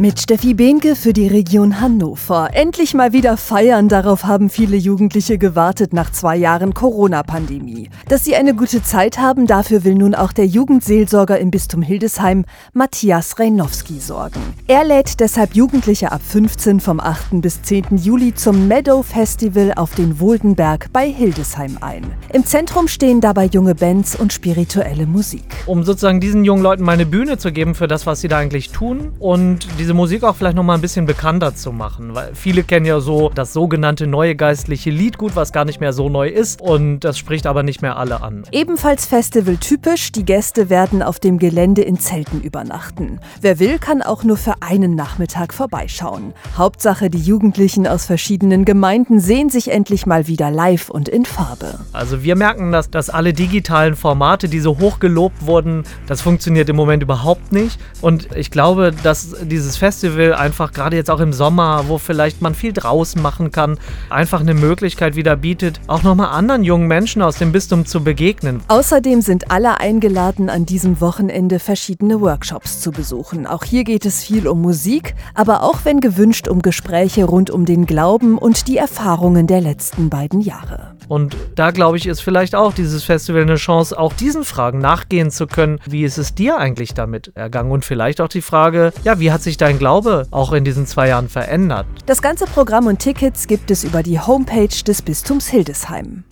Mit Steffi Behnke für die Region Hannover. Endlich mal wieder feiern, darauf haben viele Jugendliche gewartet nach zwei Jahren Corona-Pandemie. Dass sie eine gute Zeit haben, dafür will nun auch der Jugendseelsorger im Bistum Hildesheim, Matthias Reinowski, sorgen. Er lädt deshalb Jugendliche ab 15 vom 8. bis 10. Juli zum Meadow Festival auf den Wohldenberg bei Hildesheim ein. Im Zentrum stehen dabei junge Bands und spirituelle Musik. Um sozusagen diesen jungen Leuten mal eine Bühne zu geben für das, was sie da eigentlich tun und diese Musik auch vielleicht nochmal ein bisschen bekannter zu machen, weil viele kennen ja so das sogenannte neue geistliche Liedgut, was gar nicht mehr so neu ist und das spricht aber nicht mehr alle an. Ebenfalls festivaltypisch, die Gäste werden auf dem Gelände in Zelten übernachten. Wer will, kann auch nur für einen Nachmittag vorbeischauen. Hauptsache, die Jugendlichen aus verschiedenen Gemeinden sehen sich endlich mal wieder live und in Farbe. Also wir merken, dass, dass alle digitalen Formate, die so hoch gelobt wurden, das funktioniert im Moment überhaupt nicht und ich glaube, dass dieses Festival einfach gerade jetzt auch im Sommer, wo vielleicht man viel draußen machen kann, einfach eine Möglichkeit wieder bietet, auch nochmal anderen jungen Menschen aus dem Bistum zu begegnen. Außerdem sind alle eingeladen, an diesem Wochenende verschiedene Workshops zu besuchen. Auch hier geht es viel um Musik, aber auch wenn gewünscht um Gespräche rund um den Glauben und die Erfahrungen der letzten beiden Jahre. Und da glaube ich, ist vielleicht auch dieses Festival eine Chance, auch diesen Fragen nachgehen zu können. Wie ist es dir eigentlich damit ergangen? Und vielleicht auch die Frage, ja, wie hat sich dein Glaube auch in diesen zwei Jahren verändert? Das ganze Programm und Tickets gibt es über die Homepage des Bistums Hildesheim.